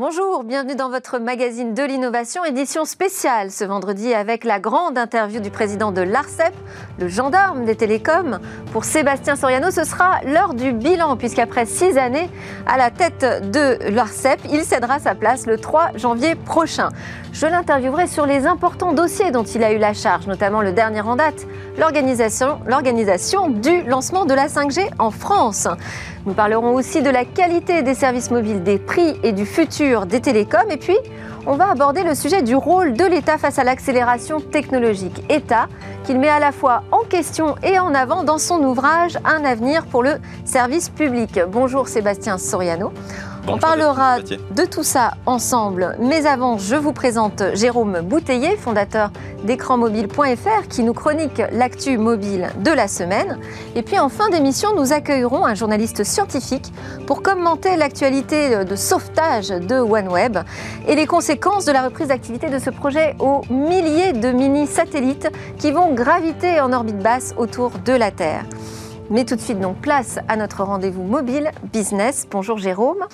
Bonjour, bienvenue dans votre magazine de l'innovation, édition spéciale ce vendredi avec la grande interview du président de l'ARCEP, le gendarme des télécoms. Pour Sébastien Soriano, ce sera l'heure du bilan, puisqu'après six années à la tête de l'ARCEP, il cédera sa place le 3 janvier prochain. Je l'interviewerai sur les importants dossiers dont il a eu la charge, notamment le dernier en date, l'organisation du lancement de la 5G en France. Nous parlerons aussi de la qualité des services mobiles, des prix et du futur des télécoms. Et puis, on va aborder le sujet du rôle de l'État face à l'accélération technologique. État qu'il met à la fois en question et en avant dans son ouvrage Un avenir pour le service public. Bonjour Sébastien Soriano. On parlera de tout ça ensemble. Mais avant, je vous présente Jérôme Bouteiller, fondateur d'écranmobile.fr, qui nous chronique l'actu mobile de la semaine. Et puis en fin d'émission, nous accueillerons un journaliste scientifique pour commenter l'actualité de sauvetage de OneWeb et les conséquences de la reprise d'activité de ce projet aux milliers de mini-satellites qui vont graviter en orbite basse autour de la Terre. Mais tout de suite, donc, place à notre rendez-vous mobile business. Bonjour Jérôme.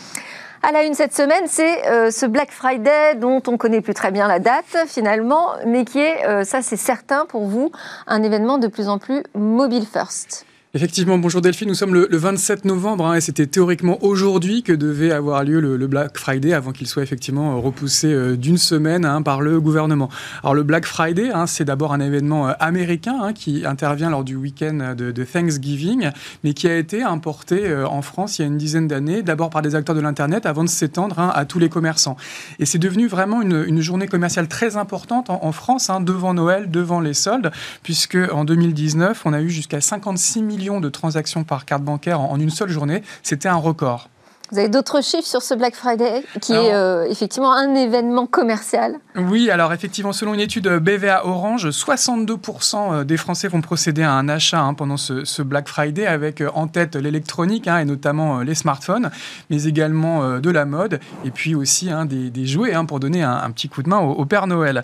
À la une cette semaine, c'est euh, ce Black Friday dont on connaît plus très bien la date finalement, mais qui est, euh, ça c'est certain pour vous, un événement de plus en plus mobile first. Effectivement, bonjour Delphine, nous sommes le, 27 novembre hein, et c'était théoriquement aujourd'hui que devait avoir lieu le, Black Friday avant qu'il soit effectivement euh, repoussé euh, d'une semaine hein, par le gouvernement. Alors le Black Friday, hein, c'est d'abord un événement euh, américain qui intervient lors du week-end de, Thanksgiving, mais qui a été importé en France il y a une dizaine d'années, d'abord par des acteurs de l'Internet avant de s'étendre à tous les commerçants. Et c'est devenu vraiment une, journée commerciale très importante en, en France, devant Noël, devant les soldes, puisque en 2019, on a eu jusqu'à 56 millions de transactions par carte bancaire en une seule journée. C'était un record. Vous avez d'autres chiffres sur ce Black Friday, qui est euh, effectivement un événement commercial? Oui, alors effectivement, selon une étude BVA Orange, 62% euh, des Français vont procéder à un achat hein, pendant ce, Black Friday, avec euh, en tête l'électronique, hein, et notamment les smartphones, mais également de la mode, et puis aussi hein, des, jouets, pour donner un, petit coup de main au, Père Noël.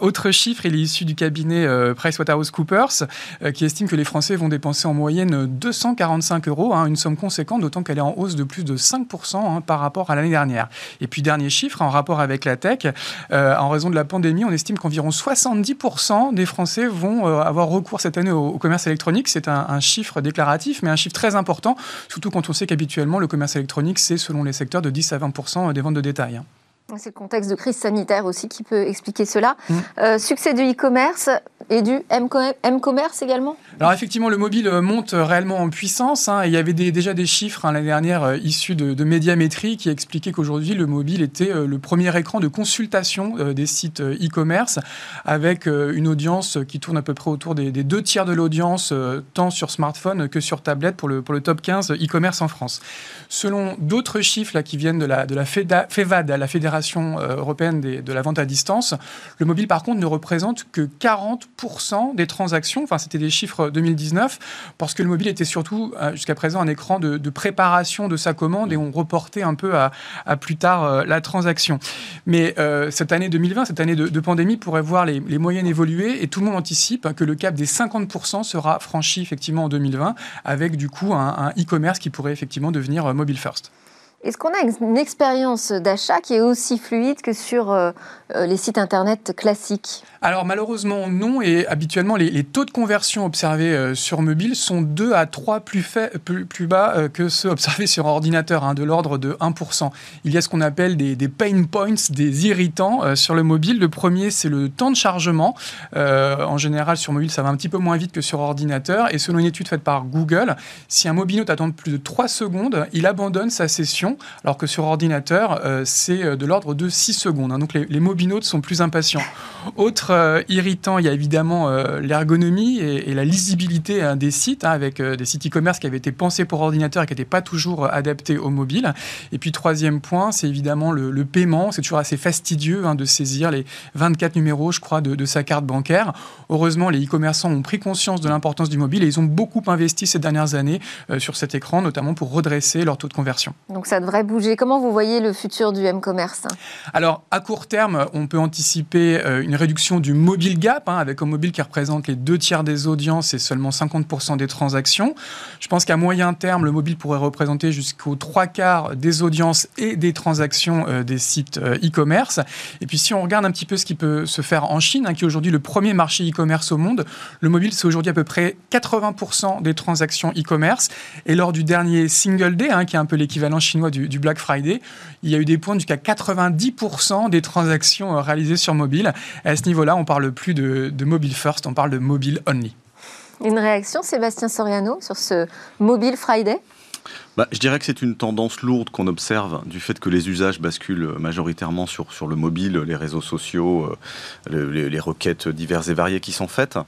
autre chiffre, il est issu du cabinet PricewaterhouseCoopers, qui estime que les Français vont dépenser en moyenne 245 euros, une somme conséquente, d'autant qu'elle est en hausse de plus de 5 Hein, par rapport à l'année dernière. Et puis, dernier chiffre, en rapport avec la tech, euh, en raison de la pandémie, on estime qu'environ 70% des Français vont euh, avoir recours cette année au, commerce électronique. C'est un, chiffre déclaratif, mais un chiffre très important, surtout quand on sait qu'habituellement, le commerce électronique, c'est selon les secteurs de 10 à 20% des ventes de détail. Hein. C'est le contexte de crise sanitaire aussi qui peut expliquer cela. Mmh. Euh, succès du e-commerce et du m-commerce également? Alors effectivement, le mobile monte réellement en puissance. Hein. il y avait déjà des chiffres hein, l'année dernière euh, issus de, de, Médiamétrie qui expliquaient qu'aujourd'hui, le mobile était euh, le premier écran de consultation des sites e-commerce avec une audience qui tourne à peu près autour des, deux tiers de l'audience, tant sur smartphone que sur tablette pour le, pour le top 15 e-commerce en France. Selon d'autres chiffres là, qui viennent de la, de la FEVAD, la Fédération euh, européenne de la vente à distance. Le mobile, par contre, ne représente que 40% des transactions. Enfin, c'était des chiffres 2019, parce que le mobile était surtout, euh, jusqu'à présent, un écran de, préparation de sa commande et on reportait un peu à, plus tard euh, la transaction. Mais cette année 2020, cette année de, pandémie, pourrait voir les, moyennes évoluer et tout le monde anticipe que le cap des 50% sera franchi effectivement en 2020, avec du coup un e-commerce qui pourrait effectivement devenir mobile first. Est-ce qu'on a une expérience d'achat qui est aussi fluide que sur euh, euh, les sites Internet classiques? Alors malheureusement non, et habituellement les, taux de conversion observés euh, sur mobile sont 2 à 3 plus, plus, bas que ceux observés sur ordinateur, hein, de l'ordre de 1%. Il y a ce qu'on appelle des, pain points, des irritants sur le mobile. Le premier, c'est le temps de chargement. en général, sur mobile, ça va un petit peu moins vite que sur ordinateur, et selon une étude faite par Google, si un mobile attend plus de 3 secondes, il abandonne sa session alors que sur ordinateur, euh, c'est euh, de l'ordre de 6 secondes. Hein. donc les, les, mobinautes sont plus impatients. Autre euh, irritant, il y a évidemment l'ergonomie et, la lisibilité hein, des sites, hein, avec des sites e-commerce qui avaient été pensés pour ordinateur et qui n'étaient pas toujours adaptés au mobile. Et puis troisième point, c'est évidemment le, paiement. C'est toujours assez fastidieux de saisir les 24 numéros, je crois, de, sa carte bancaire. Heureusement, les e-commerçants ont pris conscience de l'importance du mobile et ils ont beaucoup investi ces dernières années sur cet écran, notamment pour redresser leur taux de conversion. Donc ça devrait bouger. Comment vous voyez le futur du m-commerce? Alors, à court terme, on peut anticiper euh, une réduction du mobile gap, hein, avec un mobile qui représente les deux tiers des audiences et seulement 50% des transactions. Je pense qu'à moyen terme, le mobile pourrait représenter jusqu'aux trois quarts des audiences et des transactions euh, des sites euh, e-commerce. Et puis, si on regarde un petit peu ce qui peut se faire en Chine, hein, qui est aujourd'hui le premier marché e-commerce au monde, le mobile, c'est aujourd'hui à peu près 80% des transactions e-commerce. Et lors du dernier Single Day, hein, qui est un peu l'équivalent chinois du, Black Friday, il y a eu des points jusqu'à 90% des transactions euh, réalisées sur mobile. à ce niveau-là, on parle plus de, de mobile first, on parle de mobile only. Une réaction, Sébastien Soriano, sur ce Mobile Friday? Bah, je dirais que c'est une tendance lourde qu'on observe du fait que les usages basculent majoritairement sur, sur le mobile, les réseaux sociaux, euh, les, requêtes diverses et variées qui sont faites.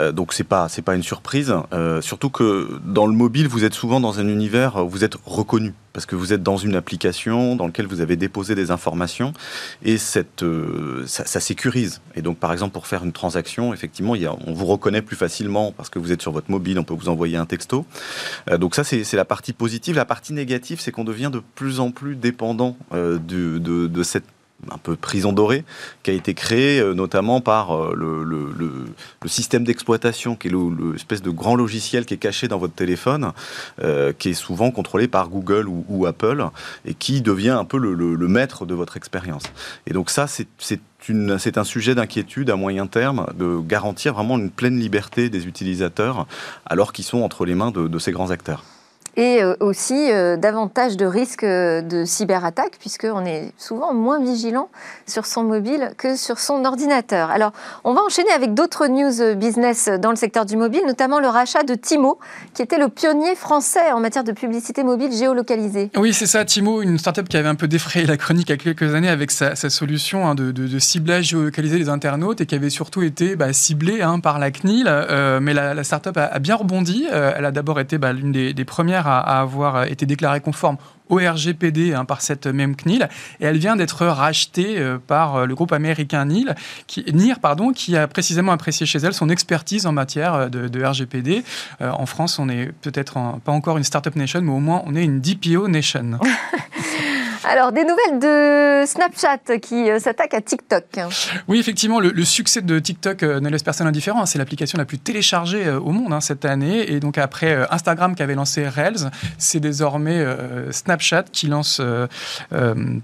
Euh, donc c'est pas c'est pas une surprise. Euh, surtout que dans le mobile, vous êtes souvent dans un univers où vous êtes reconnu parce que vous êtes dans une application dans laquelle vous avez déposé des informations et cette, euh, ça, sécurise. Et donc, par exemple, pour faire une transaction, effectivement, on vous reconnaît plus facilement parce que vous êtes sur votre mobile, on peut vous envoyer un texto. Euh, donc ça, c'est la partie positive. La partie négative, c'est qu'on devient de plus en plus dépendant euh, de, de cette un peu prison dorée, qui a été créé euh, notamment par euh, le, le, système d'exploitation, qui est l'espèce de grand logiciel qui est caché dans votre téléphone, euh, qui est souvent contrôlé par Google ou, Apple, et qui devient un peu le, maître de votre expérience. Et donc ça, c'est un sujet d'inquiétude à moyen terme de garantir vraiment une pleine liberté des utilisateurs alors qu'ils sont entre les mains de ces grands acteurs et euh, aussi euh, davantage de risques euh, de cyberattaque, puisqu'on est souvent moins vigilant sur son mobile que sur son ordinateur. Alors, on va enchaîner avec d'autres news business dans le secteur du mobile, notamment le rachat de Timo, qui était le pionnier français en matière de publicité mobile géolocalisée. Oui, c'est ça, Timo, une startup qui avait un peu défrayé la chronique il y a quelques années avec sa, solution hein, de, ciblage géolocalisé des internautes et qui avait surtout été bah, ciblée hein, par la CNIL. mais la, la startup a, bien rebondi. elle a d'abord été bah, l'une des premières à, avoir été déclarée conforme au RGPD hein, par cette même CNIL et elle vient d'être rachetée euh, par euh, le groupe américain NIL, qui, NIR pardon, qui a précisément apprécié chez elle son expertise en matière euh, de, RGPD. en France, on n'est peut-être pas encore une startup nation, mais au moins on est une DPO nation. Alors, des nouvelles de Snapchat qui euh, s'attaque à TikTok. Oui, effectivement, le, succès de TikTok euh, ne laisse personne indifférent. C'est l'application la plus téléchargée euh, au monde hein, cette année. Et donc, après Instagram qui avait lancé Reels, c'est désormais Snapchat qui lance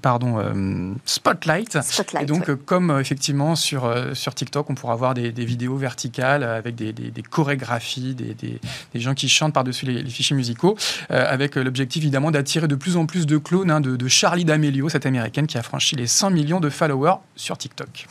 pardon, Spotlight. Et donc, comme effectivement sur, sur TikTok, on pourra voir des, vidéos verticales avec des, chorégraphies, des, des, gens qui chantent par-dessus les, fichiers musicaux, avec l'objectif évidemment d'attirer de plus en plus de clones, hein, de, de Charlie D'Amelio, cette américaine qui a franchi les 100 millions de followers sur TikTok.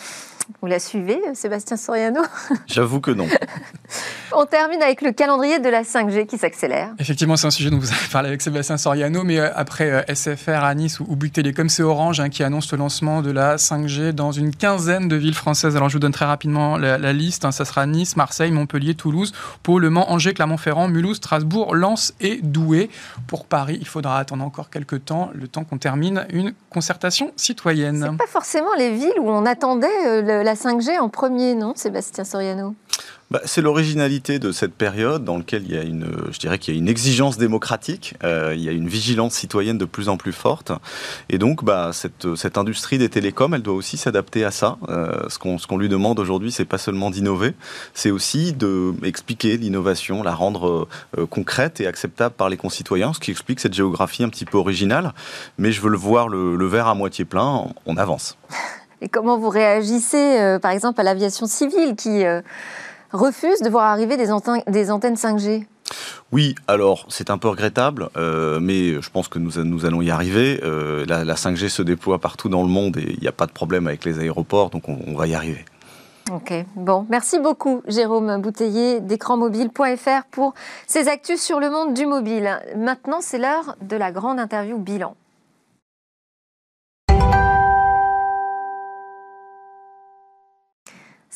Vous la suivez, Sébastien Soriano? J'avoue que non. On termine avec le calendrier de la 5G qui s'accélère. Effectivement, c'est un sujet dont vous avez parlé avec Sébastien Soriano, mais euh, après euh, SFR à Nice ou, Bouygues Télécom, c'est Orange hein, qui annonce le lancement de la 5G dans une quinzaine de villes françaises. Alors je vous donne très rapidement la, liste. Hein. Ça sera Nice, Marseille, Montpellier, Toulouse, Pau, Le Mans, Angers, Clermont-Ferrand, Mulhouse, Strasbourg, Lens et Douai. Pour Paris, il faudra attendre encore quelques temps, le temps qu'on termine une concertation citoyenne. C'est pas forcément les villes où on attendait euh, la 5G en premier, non, Sébastien Soriano? Bah, c'est l'originalité de cette période dans laquelle il y a une, je dirais qu'il y a une exigence démocratique, euh, il y a une vigilance citoyenne de plus en plus forte, et donc bah, cette, cette industrie des télécoms, elle doit aussi s'adapter à ça. Euh, ce qu'on ce qu'on lui demande aujourd'hui, c'est pas seulement d'innover, c'est aussi de expliquer l'innovation, la rendre euh, concrète et acceptable par les concitoyens, ce qui explique cette géographie un petit peu originale. Mais je veux le voir le, le verre à moitié plein, on avance. Et comment vous réagissez, par exemple, à l'aviation civile qui refuse de voir arriver des, antennes, des antennes 5G oui, alors c'est un peu regrettable, euh, mais je pense que nous, nous allons y arriver. Euh, la, 5G se déploie partout dans le monde et il n'y a pas de problème avec les aéroports, donc on, va y arriver. Ok, bon, merci beaucoup Jérôme Bouteiller d'écranmobile.fr pour ces actus sur le monde du mobile. Maintenant, c'est l'heure de la grande interview bilan.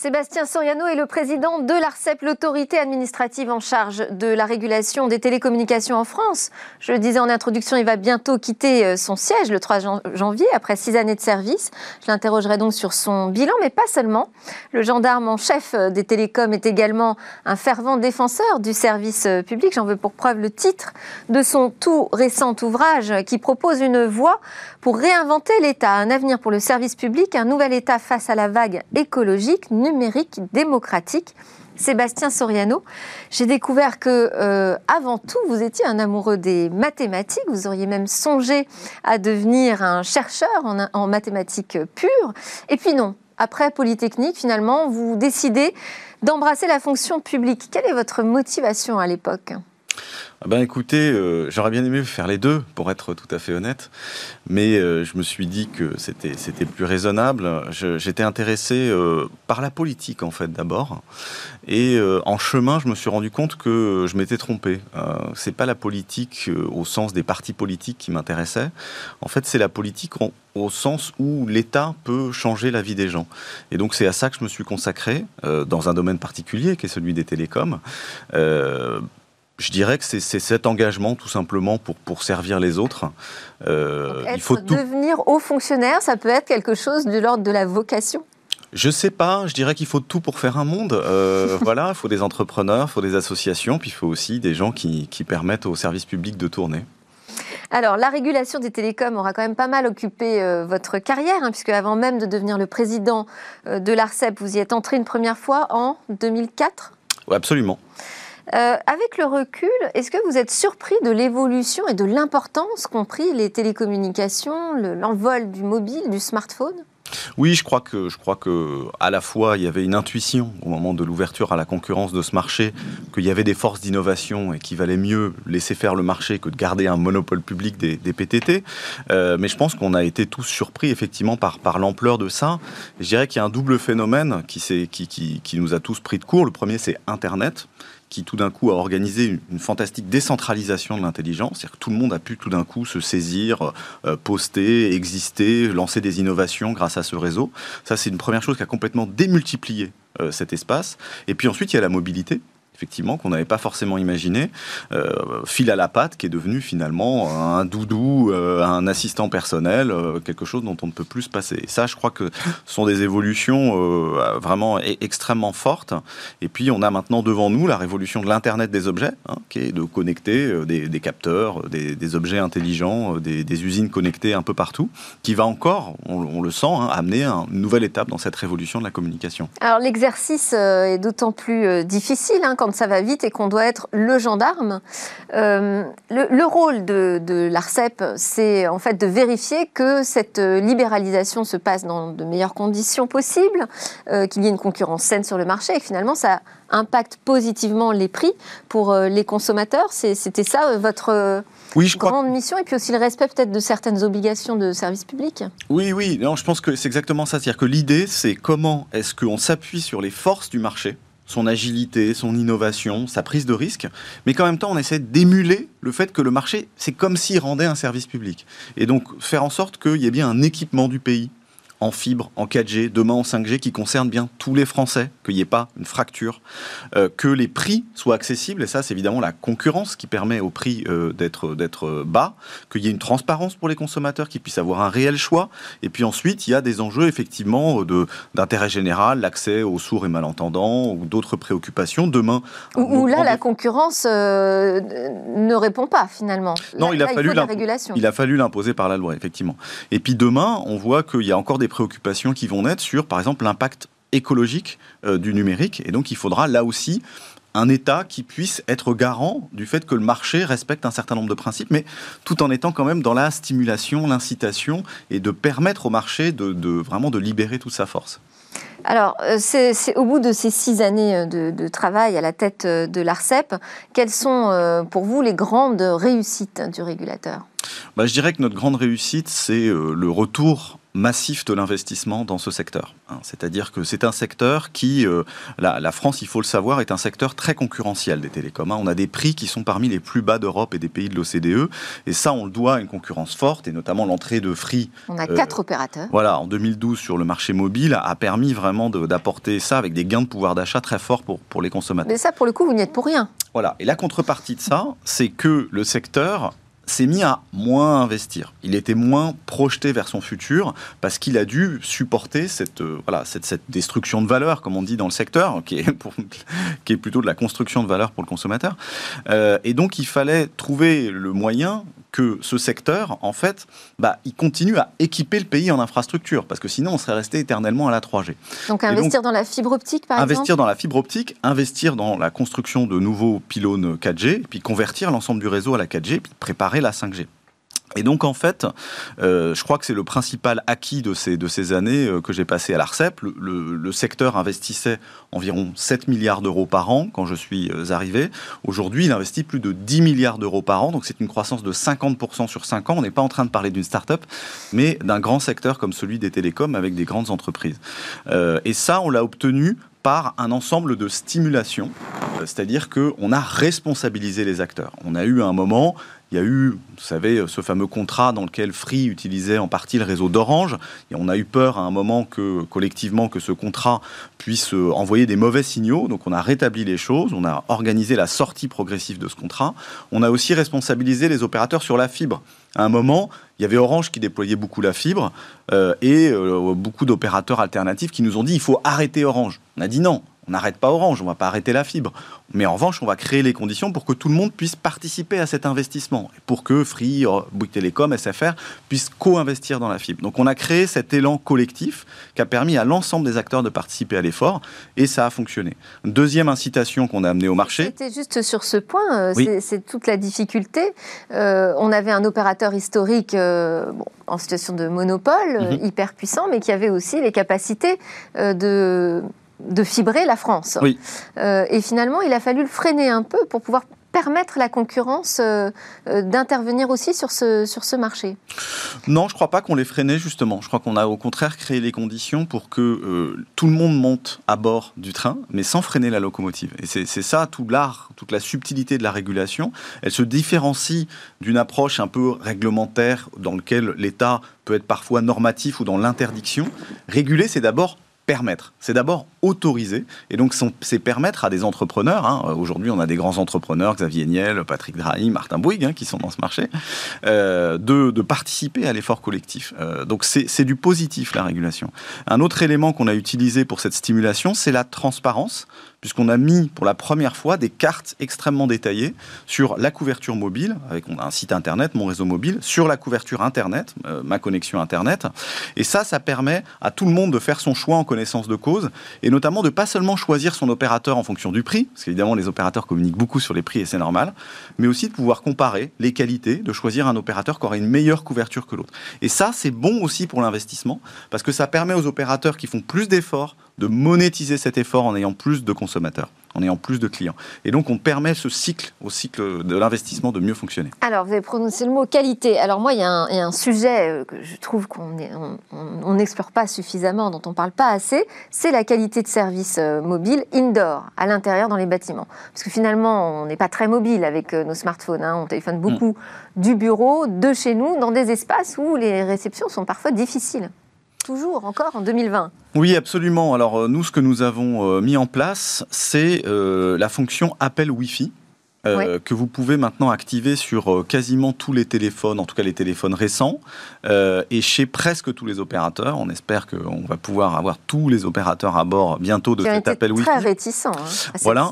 Sébastien Soriano est le président de l'ARCEP, l'autorité administrative en charge de la régulation des télécommunications en France. Je le disais en introduction, il va bientôt quitter euh, son siège le 3 janvier, après six années de service. Je l'interrogerai donc sur son bilan, mais pas seulement. Le gendarme en chef euh, des télécoms est également un fervent défenseur du service euh, public. J'en veux pour preuve le titre de son tout récent ouvrage qui propose une voie pour réinventer l'État, un avenir pour le service public, un nouvel État face à la vague écologique numérique démocratique. Sébastien Soriano, j'ai découvert que, euh, avant tout, vous étiez un amoureux des mathématiques. Vous auriez même songé à devenir un chercheur en, en mathématiques pures. Et puis non, après Polytechnique, finalement, vous décidez d'embrasser la fonction publique. Quelle est votre motivation à l'époque? Ben écoutez, euh, j'aurais bien aimé faire les deux, pour être tout à fait honnête, mais euh, je me suis dit que c'était c'était plus raisonnable. J'étais intéressé euh, par la politique en fait d'abord, et en chemin, je me suis rendu compte que je m'étais trompé. c'est pas la politique au sens des partis politiques qui m'intéressait. En fait, c'est la politique au sens où l'État peut changer la vie des gens. Et donc c'est à ça que je me suis consacré, dans un domaine particulier qui est celui des télécoms je dirais que c'est cet engagement tout simplement pour, pour servir les autres. Euh, il faut devenir haut fonctionnaire, ça peut être quelque chose de l'ordre de la vocation je sais pas, je dirais qu'il faut tout pour faire un monde. Euh, voilà, il faut des entrepreneurs, il faut des associations, puis il faut aussi des gens qui, qui permettent au service public de tourner. Alors, la régulation des télécoms aura quand même pas mal occupé euh, votre carrière, hein, puisque avant même de devenir le président de l'ARCEP, vous y êtes entré une première fois en 2004 Oui, absolument. Euh, avec le recul, est-ce que vous êtes surpris de l'évolution et de l'importance qu'ont pris les télécommunications, l'envol du mobile, du smartphone? Oui, je crois que je crois que à la fois il y avait une intuition au moment de l'ouverture à la concurrence de ce marché qu'il y avait des forces d'innovation et qu'il valait mieux laisser faire le marché que de garder un monopole public des, PTT. Euh, mais je pense qu'on a été tous surpris effectivement par l'ampleur de ça. je dirais qu'il y a un double phénomène qui nous a tous pris de court. Le premier, c'est Internet qui tout d'un coup a organisé une, fantastique décentralisation de l'intelligence, c'est-à-dire que tout le monde a pu tout d'un coup se saisir, euh, poster, exister, lancer des innovations grâce à ce réseau. Ça, c'est une première chose qui a complètement démultiplié euh, cet espace. Et puis ensuite, il y a la mobilité effectivement, qu'on n'avait pas forcément imaginé. Euh, fil à la patte, qui est devenu finalement un doudou, euh, un assistant personnel, euh, quelque chose dont on ne peut plus se passer. Ça, je crois que ce sont des évolutions vraiment e-, extrêmement fortes. Et puis, on a maintenant devant nous la révolution de l'Internet des objets, hein, qui est de connecter des, capteurs, des, objets intelligents, des, usines connectées un peu partout, qui va encore, on, on le sent, hein, amener une nouvelle étape dans cette révolution de la communication. Alors, l'exercice est d'autant plus difficile hein, quand ça va vite et qu'on doit être le gendarme. Euh, le, rôle de, l'ARCEP, c'est en fait de vérifier que cette libéralisation se passe dans de meilleures conditions possibles, euh, qu'il y ait une concurrence saine sur le marché et que finalement ça impacte positivement les prix pour euh, les consommateurs. C'était ça votre oui, je grande mission et puis aussi le respect peut-être de certaines obligations de service public. Oui, oui, non, je pense que c'est exactement ça. C'est-à-dire que l'idée, c'est comment est-ce qu'on s'appuie sur les forces du marché son agilité, son innovation, sa prise de risque, mais qu'en même temps on essaie d'émuler le fait que le marché, c'est comme s'il rendait un service public. Et donc faire en sorte qu'il y ait bien un équipement du pays en fibre, en 4G, demain en 5G, qui concerne bien tous les Français, qu'il n'y ait pas une fracture, euh, que les prix soient accessibles, et ça c'est évidemment la concurrence qui permet aux prix euh, d'être, d'être bas, qu'il y ait une transparence pour les consommateurs, qu'ils puissent avoir un réel choix, et puis ensuite il y a des enjeux effectivement de, d'intérêt général, l'accès aux sourds et malentendants, ou d'autres préoccupations. Demain... Où, là la concurrence euh, ne répond pas finalement. Non, il, a fallu il a fallu l'imposer par la loi, effectivement. Et puis demain, on voit qu'il y a encore des préoccupations qui vont naître sur, par exemple, l'impact écologique euh, du numérique. Et donc, il faudra là aussi un État qui puisse être garant du fait que le marché respecte un certain nombre de principes, mais tout en étant quand même dans la stimulation, l'incitation, et de permettre au marché de, vraiment de libérer toute sa force. Alors, euh, c'est au bout de ces six années euh, de, travail à la tête de l'ARCEP, quelles sont pour vous les grandes réussites du régulateur? Bah, Je dirais que notre grande réussite, c'est le retour massif de l'investissement dans ce secteur. Hein. C'est-à-dire que c'est un secteur qui, euh, la, France, il faut le savoir, est un secteur très concurrentiel des télécoms. Hein. On a des prix qui sont parmi les plus bas d'Europe et des pays de l'OCDE, et ça, on le doit à une concurrence forte, et notamment l'entrée de Free. On a quatre opérateurs. Voilà, en 2012 sur le marché mobile a permis vraiment d'apporter ça avec des gains de pouvoir d'achat très forts pour, pour les consommateurs. Mais ça, pour le coup, vous n'y êtes pour rien. Voilà, et la contrepartie de ça, c'est que le secteur s'est mis à moins investir. Il était moins projeté vers son futur parce qu'il a dû supporter cette, euh, voilà, cette, destruction de valeur, comme on dit dans le secteur, qui est, pour, qui est plutôt de la construction de valeur pour le consommateur. Euh, et donc, il fallait trouver le moyen que ce secteur, en fait, bah, il continue à équiper le pays en infrastructure, parce que sinon on serait resté éternellement à la 3G. Donc investir dans la fibre optique, par exemple? Investir dans la fibre optique, investir dans la construction de nouveaux pylônes 4G, puis convertir l'ensemble du réseau à la 4G, puis préparer la 5G. Et donc en fait, euh, je crois que c'est le principal acquis de ces, de ces années euh, que j'ai passées à l'ARCEP. Le, secteur investissait environ 7 milliards d'euros par an quand je suis euh, arrivé. Aujourd'hui, il investit plus de 10 milliards d'euros par an, donc c'est une croissance de 50% sur 5 ans. On n'est pas en train de parler d'une start-up, mais d'un grand secteur comme celui des télécoms avec des grandes entreprises. et ça, on l'a obtenu par un ensemble de stimulations, c'est-à-dire qu'on a responsabilisé les acteurs. On a eu un moment, il y a eu, vous savez, ce fameux contrat dans lequel Free utilisait en partie le réseau d'Orange. Et on a eu peur à un moment que, collectivement, que ce contrat puisse euh, envoyer des mauvais signaux. Donc on a rétabli les choses, on a organisé la sortie progressive de ce contrat. On a aussi responsabilisé les opérateurs sur la fibre. À un moment, il y avait Orange qui déployait beaucoup la fibre euh, et euh, beaucoup d'opérateurs alternatifs qui nous ont dit il faut arrêter Orange. On a dit non, on n'arrête pas Orange, on ne va pas arrêter la fibre. Mais en revanche, on va créer les conditions pour que tout le monde puisse participer à cet investissement, et pour que Free, euh, Bouygues Télécom, SFR puissent co-investir dans la fibre. Donc on a créé cet élan collectif qui a permis à l'ensemble des acteurs de participer à l'effort, et ça a fonctionné. Deuxième incitation qu'on a amenée au marché. C'était juste sur ce point, euh, c'est toute la difficulté. Euh, on avait un opérateur historique en situation de monopole, mhm. hyper puissant, mais qui avait aussi les capacités de de fibrer la France. Euh, et finalement, il a fallu le freiner un peu pour pouvoir permettre la concurrence euh, euh, d'intervenir aussi sur ce, sur ce marché Non, je ne crois pas qu'on les freinait justement. Je crois qu'on a au contraire créé les conditions pour que tout le monde monte à bord du train, mais sans freiner la locomotive. Et c'est ça tout l'art, toute la subtilité de la régulation. Elle se différencie d'une approche un peu réglementaire dans laquelle l'État peut être parfois normatif ou dans l'interdiction. Réguler, c'est d'abord permettre. C'est d'abord autoriser. Et donc, c'est permettre à des entrepreneurs. Hein. Aujourd'hui, on a des grands entrepreneurs, Xavier Niel, Patrick Drahi, Martin Bouygues, hein, qui sont dans ce marché, euh, de, participer à l'effort collectif. Euh, donc, c'est du positif, la régulation. Un autre élément qu'on a utilisé pour cette stimulation, c'est la transparence puisqu'on a mis pour la première fois des cartes extrêmement détaillées sur la couverture mobile, avec un site internet, mon réseau mobile, sur la couverture internet, euh, ma connexion internet. Et ça, ça permet à tout le monde de faire son choix en connaissance de cause, et notamment de pas seulement choisir son opérateur en fonction du prix, parce qu'évidemment les opérateurs communiquent beaucoup sur les prix et c'est normal, mais aussi de pouvoir comparer les qualités, de choisir un opérateur qui aura une meilleure couverture que l'autre. Et ça, c'est bon aussi pour l'investissement, parce que ça permet aux opérateurs qui font plus d'efforts de monétiser cet effort en ayant plus de consommateurs en ayant plus de clients. Et donc, on permet ce cycle, au cycle de l'investissement, de mieux fonctionner. Alors, vous avez prononcé le mot qualité. Alors, moi, il y a un, sujet euh, que je trouve qu'on n'explore pas suffisamment, dont on ne parle pas assez, c'est la qualité de service euh, mobile indoor, à l'intérieur dans les bâtiments. Parce que finalement, on n'est pas très mobile avec euh, nos smartphones. Hein. On téléphone beaucoup mm. du bureau, de chez nous, dans des espaces où les réceptions sont parfois difficiles toujours, encore en 2020. Oui, absolument. Alors euh, nous, ce que nous avons euh, mis en place, c'est euh, la fonction appel Wi-Fi. Euh, que vous pouvez maintenant activer sur euh, quasiment tous les téléphones, en tout cas les téléphones récents, euh, et chez presque tous les opérateurs. On espère qu'on va pouvoir avoir tous les opérateurs à bord bientôt de cet appel Wi-Fi. Très réticent hein, à cette voilà.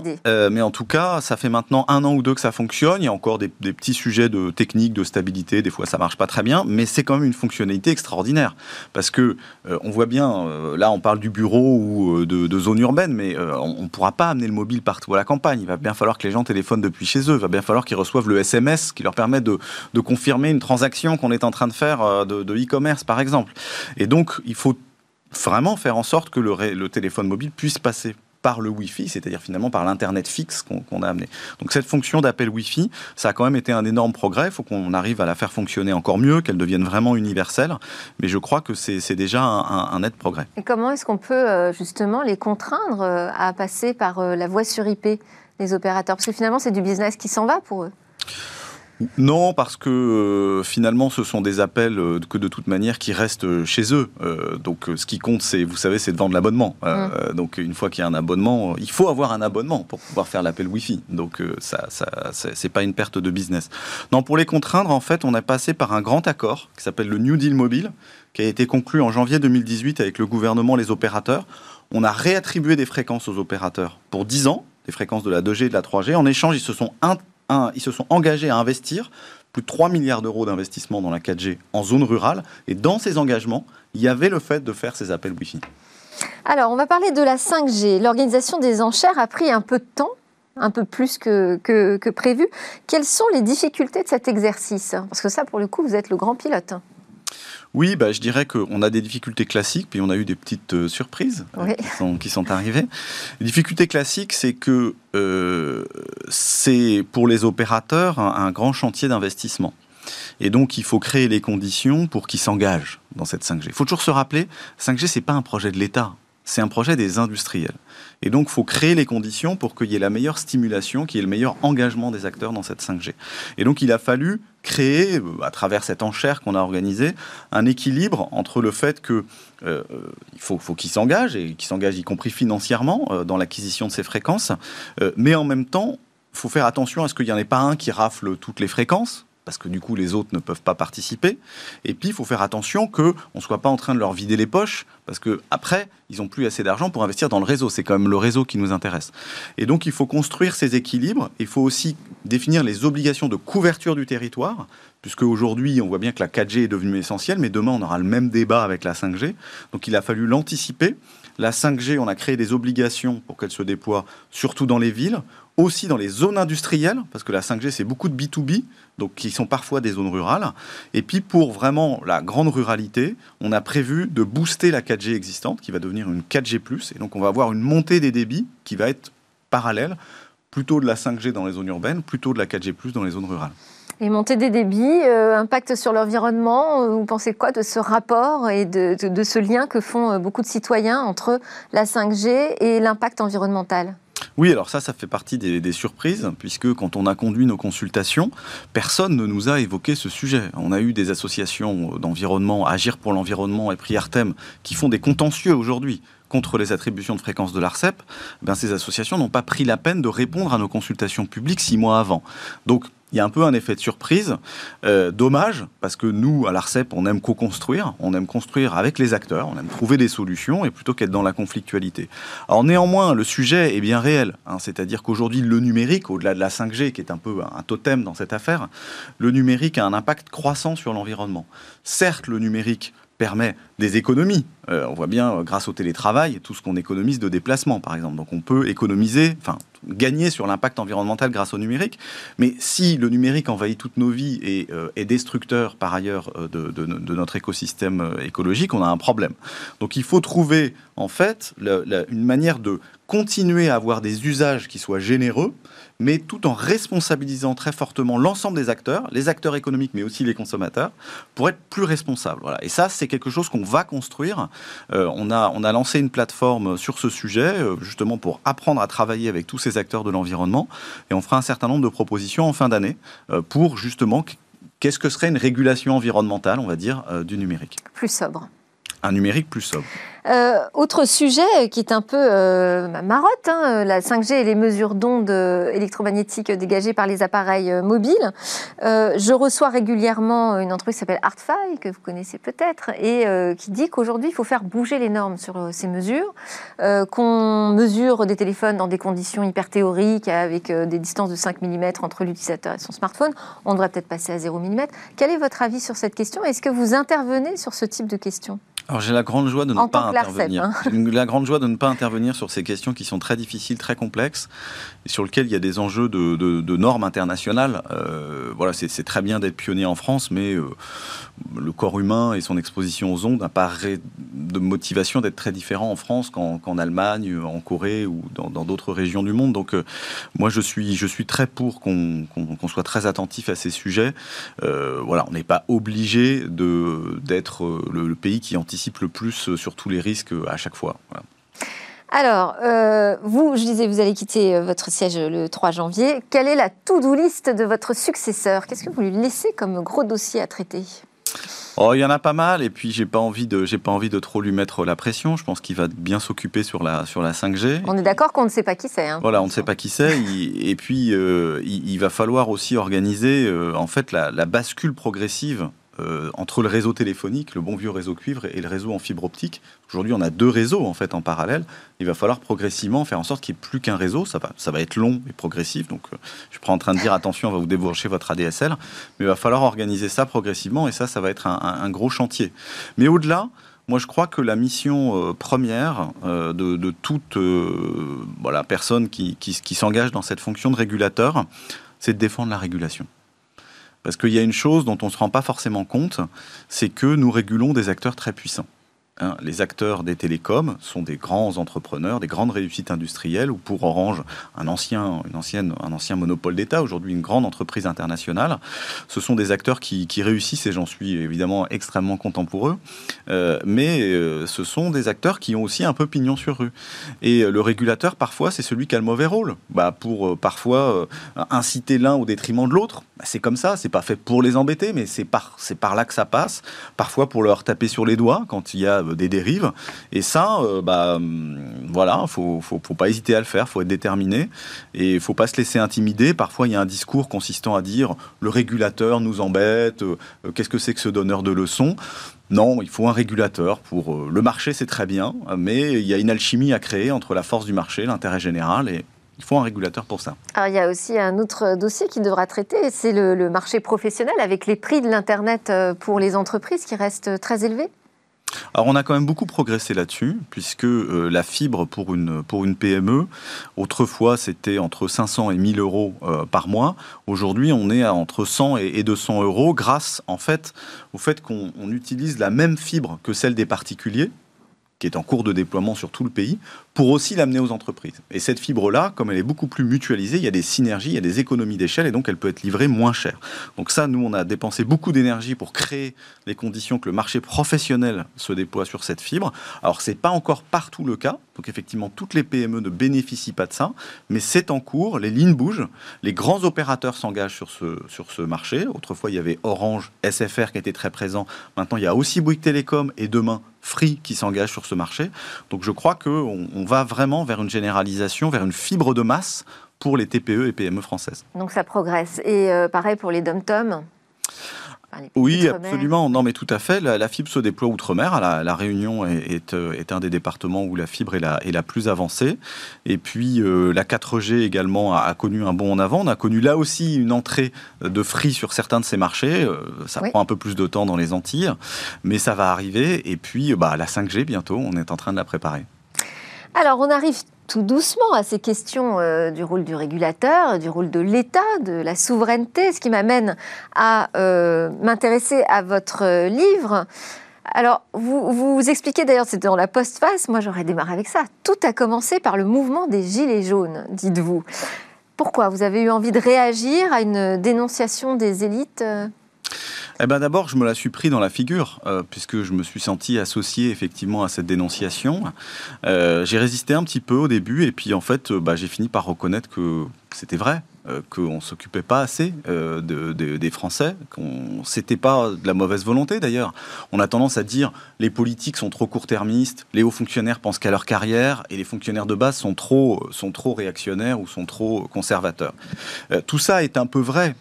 mais en tout cas, ça fait maintenant un an ou deux que ça fonctionne. Il y a encore des, petits sujets de technique, de stabilité. Des fois, ça marche pas très bien, mais c'est quand même une fonctionnalité extraordinaire parce que on voit bien. là, on parle du bureau ou de, de zone urbaine, mais on ne pourra pas amener le mobile partout à la campagne. Il va bien falloir que les gens téléphonent depuis chez eux. Il va bien falloir qu'ils reçoivent le SMS qui leur permet de, confirmer une transaction qu'on est en train de faire euh, de e-commerce, par exemple. Et donc, il faut vraiment faire en sorte que le, téléphone mobile puisse passer par le Wi-Fi, c'est-à-dire finalement par l'Internet fixe qu'on a amené. Donc cette fonction d'appel Wi-Fi, ça a quand même été un énorme progrès. Il faut qu'on arrive à la faire fonctionner encore mieux, qu'elle devienne vraiment universelle. Mais je crois que c'est déjà un, net progrès. Et comment est-ce qu'on peut euh, justement les contraindre euh, à passer par la voie sur IP, les opérateurs Parce que finalement, c'est du business qui s'en va pour eux. Non, parce que euh, finalement, ce sont des appels euh, que de toute manière qui restent euh, chez eux. donc, ce qui compte, c'est, vous savez, c'est de vendre l'abonnement. Mmh. donc, une fois qu'il y a un abonnement, il faut avoir un abonnement pour pouvoir faire l'appel Wi-Fi. Donc, ça, ça c'est pas une perte de business. Non, pour les contraindre, en fait, on a passé par un grand accord qui s'appelle le New Deal Mobile, qui a été conclu en janvier 2018 avec le gouvernement, les opérateurs. On a réattribué des fréquences aux opérateurs pour 10 ans, des fréquences de la 2G et de la 3G. En échange, ils se sont ils se sont engagés à investir plus de 3 milliards d'euros d'investissement dans la 4G en zone rurale. Et dans ces engagements, il y avait le fait de faire ces appels Wi-Fi. Alors, on va parler de la 5G. L'organisation des enchères a pris un peu de temps, un peu plus que, que prévu. Quelles sont les difficultés de cet exercice? Parce que ça, pour le coup, vous êtes le grand pilote. Oui, bah, je dirais qu'on a des difficultés classiques, puis on a eu des petites euh, surprises euh, qui, sont, arrivées. Les difficultés classiques, c'est que euh, c'est pour les opérateurs un, grand chantier d'investissement. Et donc, il faut créer les conditions pour qu'ils s'engagent dans cette 5G. Il faut toujours se rappeler, 5G, c'est pas un projet de l'État, c'est un projet des industriels. Et donc, il faut créer les conditions pour qu'il y ait la meilleure stimulation, qu'il y ait le meilleur engagement des acteurs dans cette 5G. Et donc, il a fallu créer, euh, à travers cette enchère qu'on a organisée, un équilibre entre le fait que euh, il faut, qu'ils s'engagent, et qu'ils s'engagent y compris financièrement euh, dans l'acquisition de ces fréquences, mais en même temps, il faut faire attention à ce qu'il n'y en ait pas un qui rafle toutes les fréquences, parce que du coup les autres ne peuvent pas participer. Et puis il faut faire attention qu'on ne soit pas en train de leur vider les poches, parce que après ils n'ont plus assez d'argent pour investir dans le réseau. C'est quand même le réseau qui nous intéresse. Et donc il faut construire ces équilibres. Il faut aussi définir les obligations de couverture du territoire, puisque aujourd'hui on voit bien que la 4G est devenue essentielle, mais demain on aura le même débat avec la 5G. Donc il a fallu l'anticiper. La 5G, on a créé des obligations pour qu'elle se déploie surtout dans les villes, aussi dans les zones industrielles, parce que la 5G, c'est beaucoup de B2B, donc qui sont parfois des zones rurales. Et puis pour vraiment la grande ruralité, on a prévu de booster la 4G existante, qui va devenir une 4G ⁇ et donc on va avoir une montée des débits qui va être parallèle, plutôt de la 5G dans les zones urbaines, plutôt de la 4G ⁇ dans les zones rurales. Et montée des débits, euh, impact sur l'environnement, euh, vous pensez quoi de ce rapport et de, ce lien que font euh, beaucoup de citoyens entre la 5G et l'impact environnemental? Oui, alors ça, ça fait partie des, surprises, puisque quand on a conduit nos consultations, personne ne nous a évoqué ce sujet. On a eu des associations d'environnement, Agir pour l'environnement et Priartem, qui font des contentieux aujourd'hui contre les attributions de fréquences de l'ARCEP, ben ces associations n'ont pas pris la peine de répondre à nos consultations publiques six mois avant. Donc il y a un peu un effet de surprise. Euh, dommage, parce que nous, à l'ARCEP, on aime co-construire, on aime construire avec les acteurs, on aime trouver des solutions, et plutôt qu'être dans la conflictualité. Alors néanmoins, le sujet est bien réel, hein, c'est-à-dire qu'aujourd'hui, le numérique, au-delà de la 5G, qui est un peu un totem dans cette affaire, le numérique a un impact croissant sur l'environnement. Certes, le numérique permet des économies. Euh, on voit bien, euh, grâce au télétravail, tout ce qu'on économise de déplacement, par exemple. Donc on peut économiser, enfin, gagner sur l'impact environnemental grâce au numérique. Mais si le numérique envahit toutes nos vies et euh, est destructeur, par ailleurs, de, notre écosystème écologique, on a un problème. Donc il faut trouver, en fait, une manière de continuer à avoir des usages qui soient généreux, mais tout en responsabilisant très fortement l'ensemble des acteurs, les acteurs économiques, mais aussi les consommateurs, pour être plus responsables. Et ça, c'est quelque chose qu'on va construire. Euh, on, a, on a lancé une plateforme sur ce sujet, euh, justement pour apprendre à travailler avec tous ces acteurs de l'environnement, et on fera un certain nombre de propositions en fin d'année euh, pour justement qu'est-ce que serait une régulation environnementale, on va dire, du numérique. Plus sobre. Un numérique plus sobre. Euh, autre sujet qui est un peu euh, marotte, hein, la 5G et les mesures d'ondes électromagnétiques dégagées par les appareils euh, mobiles. je reçois régulièrement une entreprise qui s'appelle Artfy, que vous connaissez peut-être, et qui dit qu'aujourd'hui, il faut faire bouger les normes sur ces mesures, qu'on mesure des téléphones dans des conditions hyper théoriques, avec des distances de 5 mm entre l'utilisateur et son smartphone. On devrait peut-être passer à 0 mm. Quel est votre avis sur cette question? Est-ce que vous intervenez sur ce type de questions? Alors j'ai la grande joie de ne pas intervenir. Hein. la grande joie de ne pas intervenir sur ces questions qui sont très difficiles, très complexes, sur lesquelles il y a des enjeux de, normes internationales. Euh, voilà, c'est très bien d'être pionnier en France, mais euh, le corps humain et son exposition aux ondes pas de motivation d'être très différent en France qu'en Allemagne, en Corée ou dans d'autres régions du monde. Donc euh, moi je suis, très pour qu'on soit très attentif à ces sujets. voilà, on n'est pas obligé d'être le, pays qui anticipe le plus sur tous les risques à chaque fois. Alors, euh, vous, je disais, vous allez quitter votre siège le 3 janvier. Quelle est la to-do list de votre successeur? Qu'est-ce que vous lui laissez comme gros dossier à traiter? Oh, il y en a pas mal, et puis j'ai pas envie de, j'ai pas envie de trop lui mettre la pression. Je pense qu'il va bien s'occuper sur la, sur la 5G. On est d'accord qu'on ne sait pas qui c'est. Hein, voilà, on ne sait pas qui c'est, et puis il, va falloir aussi organiser en fait la, la bascule progressive euh, entre le réseau téléphonique, le bon vieux réseau cuivre, et le réseau en fibre optique. Aujourd'hui, on a deux réseaux en fait en parallèle. Il va falloir progressivement faire en sorte qu'il n'y ait plus qu'un réseau. Ça va, ça va être long et progressif. Donc, euh, je suis pas en train de dire attention, on va vous déboucher votre ADSL, mais il va falloir organiser ça progressivement, et ça, ça va être un, gros chantier. Mais au-delà, moi, je crois que la mission euh, première de, toute voilà, personne qui s'engage dans cette fonction de régulateur, c'est de défendre la régulation. Parce qu'il y a une chose dont on ne se rend pas forcément compte, c'est que nous régulons des acteurs très puissants. Hein, les acteurs des télécoms sont des grands entrepreneurs, des grandes réussites industrielles, ou pour Orange, un ancien, une ancienne, un ancien monopole d'État, aujourd'hui une grande entreprise internationale. Ce sont des acteurs qui, réussissent, et j'en suis évidemment extrêmement content pour eux, euh, mais euh, ce sont des acteurs qui ont aussi un peu pignon sur rue. Et euh, le régulateur, parfois, c'est celui qui a le mauvais rôle, bah, pour parfois inciter l'un au détriment de l'autre. Bah, c'est comme ça, c'est pas fait pour les embêter, mais c'est par, par là que ça passe. Parfois pour leur taper sur les doigts quand il y a des dérives. Et ça, euh, bah, hum, voilà, faut, faut, pas hésiter à le faire, faut être déterminé et faut pas se laisser intimider. Parfois, il y a un discours consistant à dire le régulateur nous embête, euh, qu'est-ce que c'est que ce donneur de leçons? Non, il faut un régulateur pour euh, le marché, c'est très bien, mais il y a une alchimie à créer entre la force du marché, l'intérêt général et il faut un régulateur pour ça. Alors, il y a aussi un autre dossier qui devra traiter, c'est le, le, marché professionnel avec les prix de l'Internet pour les entreprises qui restent très élevés. Alors on a quand même beaucoup progressé là-dessus, puisque euh, la fibre pour une, pour une PME, autrefois c'était entre 500 et 1000 euros euh, par mois. Aujourd'hui on est à entre 100 et 200 euros grâce en fait au fait qu'on utilise la même fibre que celle des particuliers qui est en cours de déploiement sur tout le pays, pour aussi l'amener aux entreprises. Et cette fibre-là, comme elle est beaucoup plus mutualisée, il y a des synergies, il y a des économies d'échelle, et donc elle peut être livrée moins cher. Donc ça, nous, on a dépensé beaucoup d'énergie pour créer les conditions que le marché professionnel se déploie sur cette fibre. Alors c'est pas encore partout le cas, donc effectivement, toutes les PME ne bénéficient pas de ça, mais c'est en cours, les lignes bougent, les grands opérateurs s'engagent sur ce, sur ce marché. Autrefois, il y avait Orange, SFR qui était très présent. Maintenant, il y a aussi Bouygues Télécom et demain Free qui s'engage sur ce marché. Donc je crois qu'on on va vraiment vers une généralisation, vers une fibre de masse pour les TPE et PME françaises. Donc ça progresse. Et euh, pareil pour les dom-tom oui, absolument. Non, mais tout à fait. La, fibre se déploie outre-mer. La, Réunion est, euh, est, un des départements où la fibre est la, est la plus avancée. Et puis, euh, la 4G également a, connu un bond en avant. On a connu là aussi une entrée de Free sur certains de ces marchés. Euh, ça prend un peu plus de temps dans les Antilles, mais ça va arriver. Et puis, bah, la 5G bientôt, on est en train de la préparer. Alors, on arrive tout doucement à ces questions euh, du rôle du régulateur, du rôle de l'État, de la souveraineté, ce qui m'amène à euh, m'intéresser à votre euh, livre. Alors, vous, vous expliquez d'ailleurs, c'était dans la postface, moi j'aurais démarré avec ça. Tout a commencé par le mouvement des Gilets jaunes, dites-vous. Pourquoi? Vous avez eu envie de réagir à une dénonciation des élites eh ben d'abord, je me la suis pris dans la figure, euh, puisque je me suis senti associé effectivement à cette dénonciation. Euh, j'ai résisté un petit peu au début, et puis en fait, euh, bah, j'ai fini par reconnaître que c'était vrai. qu'on ne s'occupait pas assez des Français, qu'on c'était pas de la mauvaise volonté d'ailleurs. On a tendance à dire les politiques sont trop court-termistes, les hauts fonctionnaires pensent qu'à leur carrière et les fonctionnaires de base sont trop sont trop réactionnaires ou sont trop conservateurs. tout ça est un peu vrai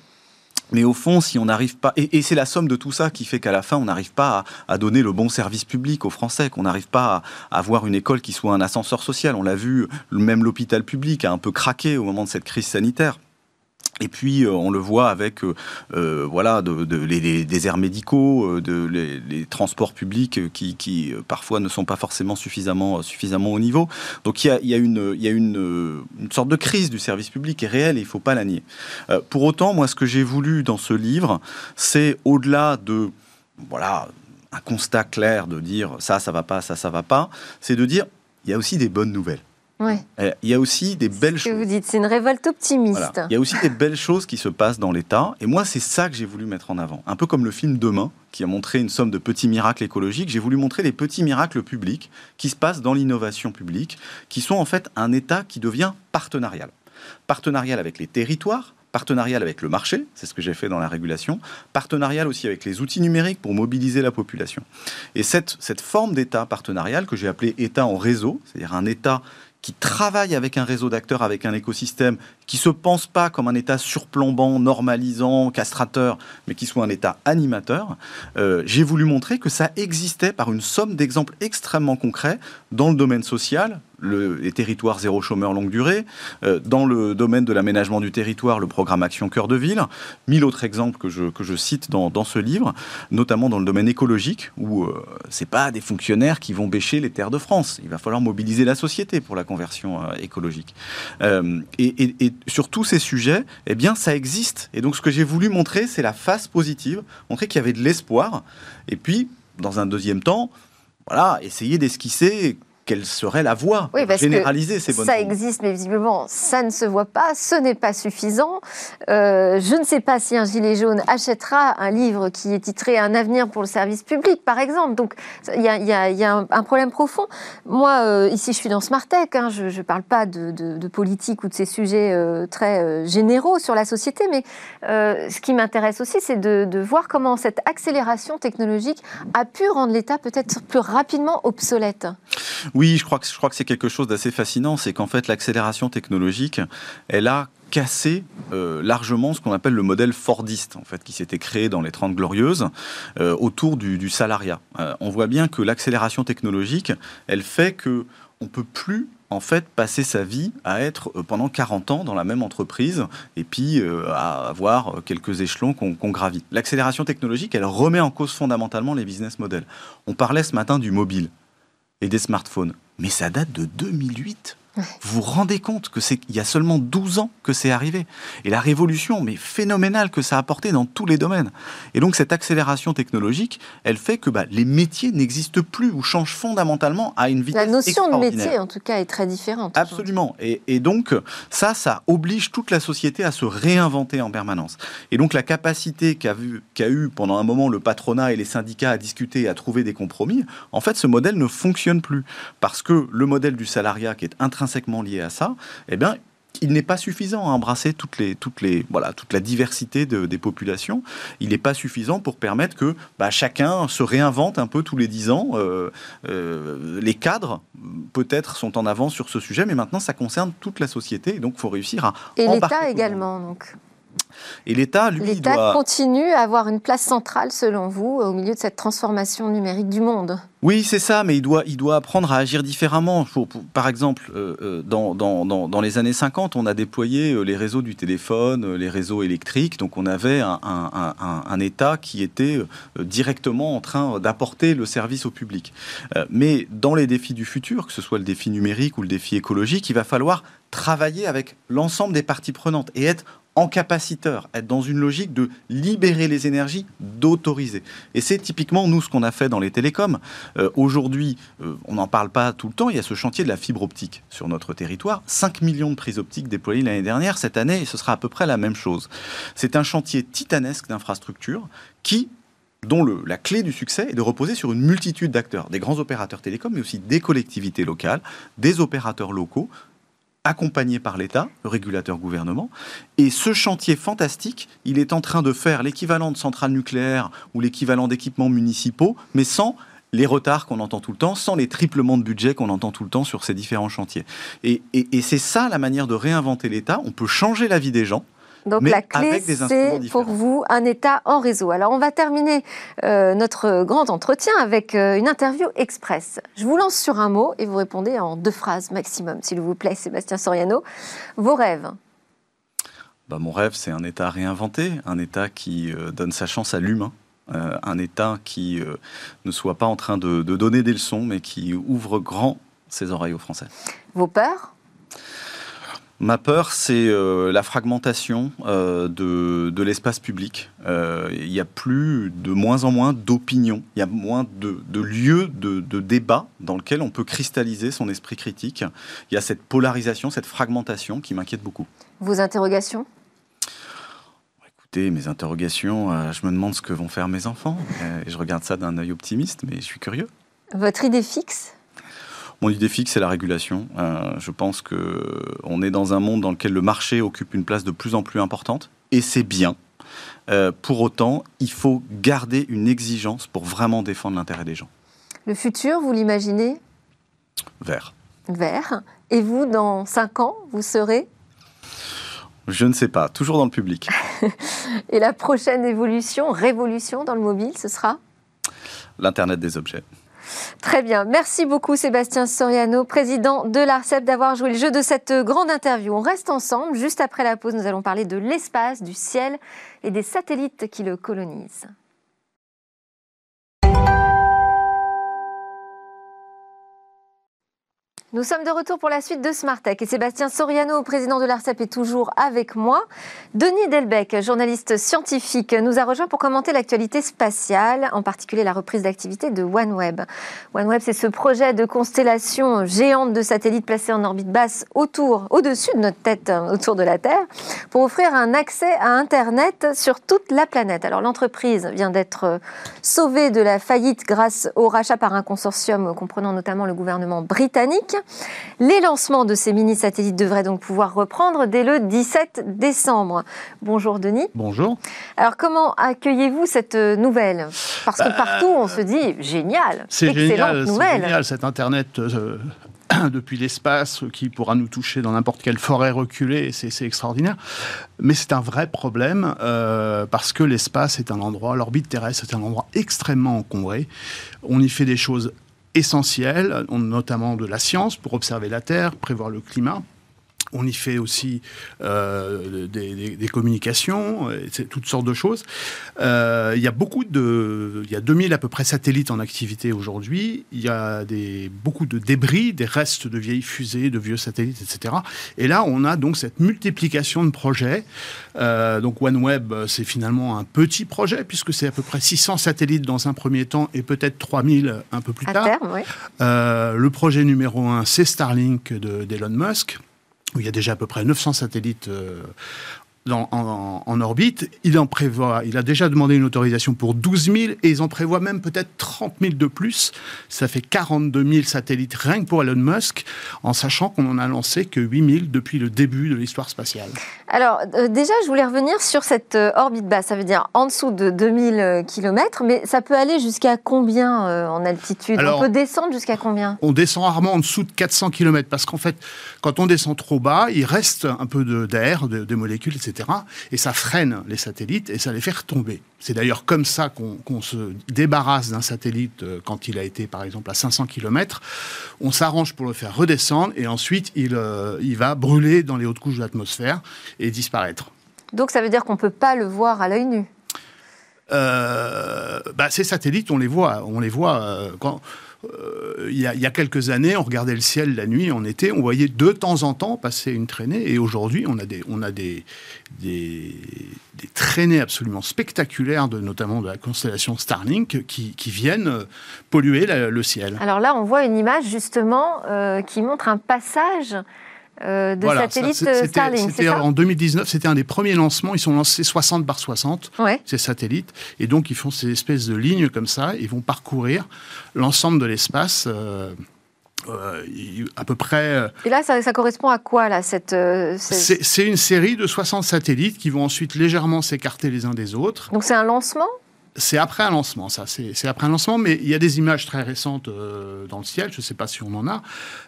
mais au fond, si on n'arrive pas, et, c'est la somme de tout ça qui fait qu'à la fin, on n'arrive pas à, donner le bon service public aux Français, qu'on n'arrive pas à, avoir une école qui soit un ascenseur social. On l'a vu, même l'hôpital public a un peu craqué au moment de cette crise sanitaire. Et puis, euh, on le voit avec euh, euh, voilà, les, déserts médicaux, de, les, transports publics qui, qui, parfois ne sont pas forcément suffisamment, suffisamment au niveau. Donc, il y a, y a, une, y a une, une, sorte de crise du service public est réelle et il ne faut pas la nier. pour autant, moi, ce que j'ai voulu dans ce livre, c'est au-delà de voilà, un constat clair de dire ça, ça va pas, ça, ça va pas, c'est de dire il y a aussi des bonnes nouvelles. Euh, il y a aussi des belles choses. que vous dites, c'est une révolte optimiste. Il y a aussi des belles choses qui se passent dans l'État. Et moi, c'est ça que j'ai voulu mettre en avant. Un peu comme le film Demain, qui a montré une somme de petits miracles écologiques. J'ai voulu montrer les petits miracles publics qui se passent dans l'innovation publique, qui sont en fait un État qui devient partenarial. Partenarial avec les territoires, partenarial avec le marché, c'est ce que j'ai fait dans la régulation, partenarial aussi avec les outils numériques pour mobiliser la population. Et cette, cette forme d'État partenarial que j'ai appelé État en réseau, c'est-à-dire un État qui travaille avec un réseau d'acteurs, avec un écosystème, qui se pense pas comme un État surplombant, normalisant, castrateur, mais qui soit un État animateur, euh, j'ai voulu montrer que ça existait par une somme d'exemples extrêmement concrets dans le domaine social, les territoires zéro chômeur longue durée, euh, dans le domaine de l'aménagement du territoire, le programme Action Cœur de Ville, mille autres exemples que je, que je cite dans, ce livre, notamment dans le domaine écologique, où euh, c'est pas des fonctionnaires qui vont bêcher les terres de France. Il va falloir mobiliser la société pour la conversion euh, écologique. Sur tous ces sujets, eh bien, ça existe. Et donc, ce que j'ai voulu montrer, c'est la face positive, montrer qu'il y avait de l'espoir. Et puis, dans un deuxième temps, voilà, essayer d'esquisser quelle serait la voie oui, parce généraliser que ces bonnes Ça existe, mais visiblement, ça ne se voit pas, ce n'est pas suffisant. Euh, je ne sais pas si un gilet jaune achètera un livre qui est titré Un avenir pour le service public, par exemple. Donc, il y a, y a, y a un, problème profond. Moi, euh, ici, je suis dans Smart Tech, hein, je ne parle pas de, de, de, politique ou de ces sujets euh, très généraux sur la société, mais ce qui m'intéresse aussi, c'est de, de voir comment cette accélération technologique a pu rendre l'État peut-être plus rapidement obsolète. Oui, que, je crois que c'est quelque chose d'assez fascinant, c'est qu'en fait l'accélération technologique, elle a cassé euh, largement ce qu'on appelle le modèle fordiste, en fait, qui s'était créé dans les 30 glorieuses euh, autour du, salariat. Euh, on voit bien que l'accélération technologique, elle fait que on peut plus en fait passer sa vie à être euh, pendant 40 ans dans la même entreprise et puis à avoir quelques échelons qu'on qu gravit. L'accélération technologique, elle remet en cause fondamentalement les business models. On parlait ce matin du mobile et des smartphones. Mais ça date de 2008. Vous vous rendez compte que c'est il y a seulement 12 ans que c'est arrivé et la révolution mais phénoménale que ça a apporté dans tous les domaines. Et donc cette accélération technologique, elle fait que bah, les métiers n'existent plus ou changent fondamentalement à une vitesse La notion de métier en tout cas est très différente. Absolument. Et, et, donc ça, ça oblige toute la société à se réinventer en permanence. Et donc la capacité qu'a qu eu pendant un moment le patronat et les syndicats à discuter et à trouver des compromis, en fait ce modèle ne fonctionne plus parce que le modèle du salariat qui est intrinsèquement intrinsèquement lié à ça, eh bien, il n'est pas suffisant à embrasser toutes les, toutes les, voilà, toute la diversité de, des populations. Il n'est pas suffisant pour permettre que bah, chacun se réinvente un peu tous les dix ans. Euh, euh, les cadres, peut-être, sont en avance sur ce sujet, mais maintenant, ça concerne toute la société. Et donc, il faut réussir à. Et l'État également, donc. Et l'État, lui, L'État doit... continue à avoir une place centrale, selon vous, au milieu de cette transformation numérique du monde. Oui, c'est ça, mais il doit, il doit apprendre à agir différemment. Pour, pour, par exemple, euh, dans, dans, dans, dans, les années 50, on a déployé euh, les réseaux du téléphone, euh, les réseaux électriques, donc on avait un, un, un, un État qui était euh, directement en train d'apporter le service au public. Euh, mais dans les défis du futur, que ce soit le défi numérique ou le défi écologique, il va falloir travailler avec l'ensemble des parties prenantes et être en capaciteur, être dans une logique de libérer les énergies, d'autoriser. Et c'est typiquement nous ce qu'on a fait dans les télécoms. Euh, Aujourd'hui, euh, on n'en parle pas tout le temps, il y a ce chantier de la fibre optique sur notre territoire. 5 millions de prises optiques déployées l'année dernière, cette année, ce sera à peu près la même chose. C'est un chantier titanesque d'infrastructures qui dont le, la clé du succès est de reposer sur une multitude d'acteurs, des grands opérateurs télécoms, mais aussi des collectivités locales, des opérateurs locaux, accompagné par l'État, le régulateur gouvernement. Et ce chantier fantastique, il est en train de faire l'équivalent de centrales nucléaires ou l'équivalent d'équipements municipaux, mais sans les retards qu'on entend tout le temps, sans les triplements de budget qu'on entend tout le temps sur ces différents chantiers. Et, et, et c'est ça la manière de réinventer l'État. On peut changer la vie des gens. Donc mais la clé, c'est pour vous un État en réseau. Alors on va terminer euh, notre grand entretien avec euh, une interview express. Je vous lance sur un mot et vous répondez en deux phrases maximum, s'il vous plaît, Sébastien Soriano. Vos rêves bah, Mon rêve, c'est un État réinventé, un État qui donne sa chance à l'humain. un État qui ne soit pas en train de, de donner des leçons, mais qui ouvre grand ses oreilles aux Français. Vos peurs Ma peur, c'est euh, la fragmentation euh, de, l'espace public. Euh, il y a plus, de moins en moins d'opinions, il y a moins de, lieux de, de, débat dans lequel on peut cristalliser son esprit critique. Il y a cette polarisation, cette fragmentation qui m'inquiète beaucoup. Vos interrogations? Écoutez, mes interrogations, je me demande ce que vont faire mes enfants. et je regarde ça d'un œil optimiste, mais je suis curieux. Votre idée fixe? Mon idée fixe, c'est la régulation. Euh, je pense qu'on est dans un monde dans lequel le marché occupe une place de plus en plus importante, et c'est bien. Euh, pour autant, il faut garder une exigence pour vraiment défendre l'intérêt des gens. Le futur, vous l'imaginez? Vert. Vert. Et vous, dans 5 ans, vous serez? Je ne sais pas, toujours dans le public. et la prochaine évolution, révolution dans le mobile, ce sera? L'Internet des objets. Très bien. Merci beaucoup Sébastien Soriano, président de l'ARCEP, d'avoir joué le jeu de cette grande interview. On reste ensemble. Juste après la pause, nous allons parler de l'espace, du ciel et des satellites qui le colonisent. Nous sommes de retour pour la suite de Smartech et Sébastien Soriano, président de l'ARCEP, est toujours avec moi. Denis Delbecq, journaliste scientifique, nous a rejoint pour commenter l'actualité spatiale, en particulier la reprise d'activité de OneWeb. OneWeb, c'est ce projet de constellation géante de satellites placés en orbite basse autour, au-dessus de notre tête, autour de la Terre, pour offrir un accès à Internet sur toute la planète. Alors l'entreprise vient d'être sauvée de la faillite grâce au rachat par un consortium comprenant notamment le gouvernement britannique. Les lancements de ces mini-satellites devraient donc pouvoir reprendre dès le 17 décembre. Bonjour Denis. Bonjour. Alors comment accueillez-vous cette nouvelle? Parce que bah, partout on se dit génial, c'est génial, nouvelle. génial cet Internet. Euh, depuis l'espace qui pourra nous toucher dans n'importe quelle forêt reculée, c'est extraordinaire. Mais c'est un vrai problème euh, parce que l'espace est un endroit, l'orbite terrestre est un endroit extrêmement encombré. On y fait des choses essentiels, notamment de la science pour observer la Terre, prévoir le climat. On y fait aussi euh, des, communications, toutes sortes de choses. Euh, il y a beaucoup de, il y a 2000 à peu près satellites en activité aujourd'hui. Il y a des, beaucoup de débris, des restes de vieilles fusées, de vieux satellites, etc. Et là, on a donc cette multiplication de projets. Euh, donc OneWeb, c'est finalement un petit projet puisque c'est à peu près 600 satellites dans un premier temps et peut-être 3000 un peu plus tard. le projet numéro un, c'est Starlink d'Elon Musk où il y a déjà à peu près 900 satellites en, orbite. Il en prévoit, il a déjà demandé une autorisation pour 12 000 et ils en prévoient même peut-être 30 000 de plus. Ça fait 42 000 satellites rien que pour Elon Musk, en sachant qu'on en a lancé que 8 000 depuis le début de l'histoire spatiale. Alors euh, déjà, je voulais revenir sur cette euh, orbite basse, ça veut dire en dessous de 2000 km, mais ça peut aller jusqu'à combien euh, en altitude? On peut descendre jusqu'à combien? On descend rarement en dessous de 400 km parce qu'en fait, quand on descend trop bas, il reste un peu d'air, de, des molécules, etc. Et ça freine les satellites et ça les fait retomber. C'est d'ailleurs comme ça qu'on se débarrasse d'un satellite euh, quand il a été, par exemple, à 500 km. On s'arrange pour le faire redescendre et ensuite il, euh, il va brûler dans les hautes couches de l'atmosphère et disparaître. Donc ça veut dire qu'on ne peut pas le voir à l'œil nu? Euh, bah, ces satellites, on les voit, on les voit quand, euh, il, y a, quelques années, on regardait le ciel la nuit, en été, on voyait de temps en temps passer une traînée. Et aujourd'hui, on a des, on a des, des, traînées absolument spectaculaires, de, notamment de la constellation Starlink, qui, viennent polluer le ciel. Alors là, on voit une image justement euh, qui montre un passage euh, de satellites euh, Starlink. C'était en 2019, c'était un des premiers lancements. Ils sont lancés 60 par 60, ces satellites. Et donc, ils font ces espèces de lignes comme ça. Ils vont parcourir l'ensemble de l'espace. Euh, à peu près. Et là, ça, correspond à quoi, là cette, C'est une série de 60 satellites qui vont ensuite légèrement s'écarter les uns des autres. Donc c'est un lancement? C'est après un lancement, ça. C'est après un lancement, mais il y a des images très récentes euh, dans le ciel. Je ne sais pas si on en a,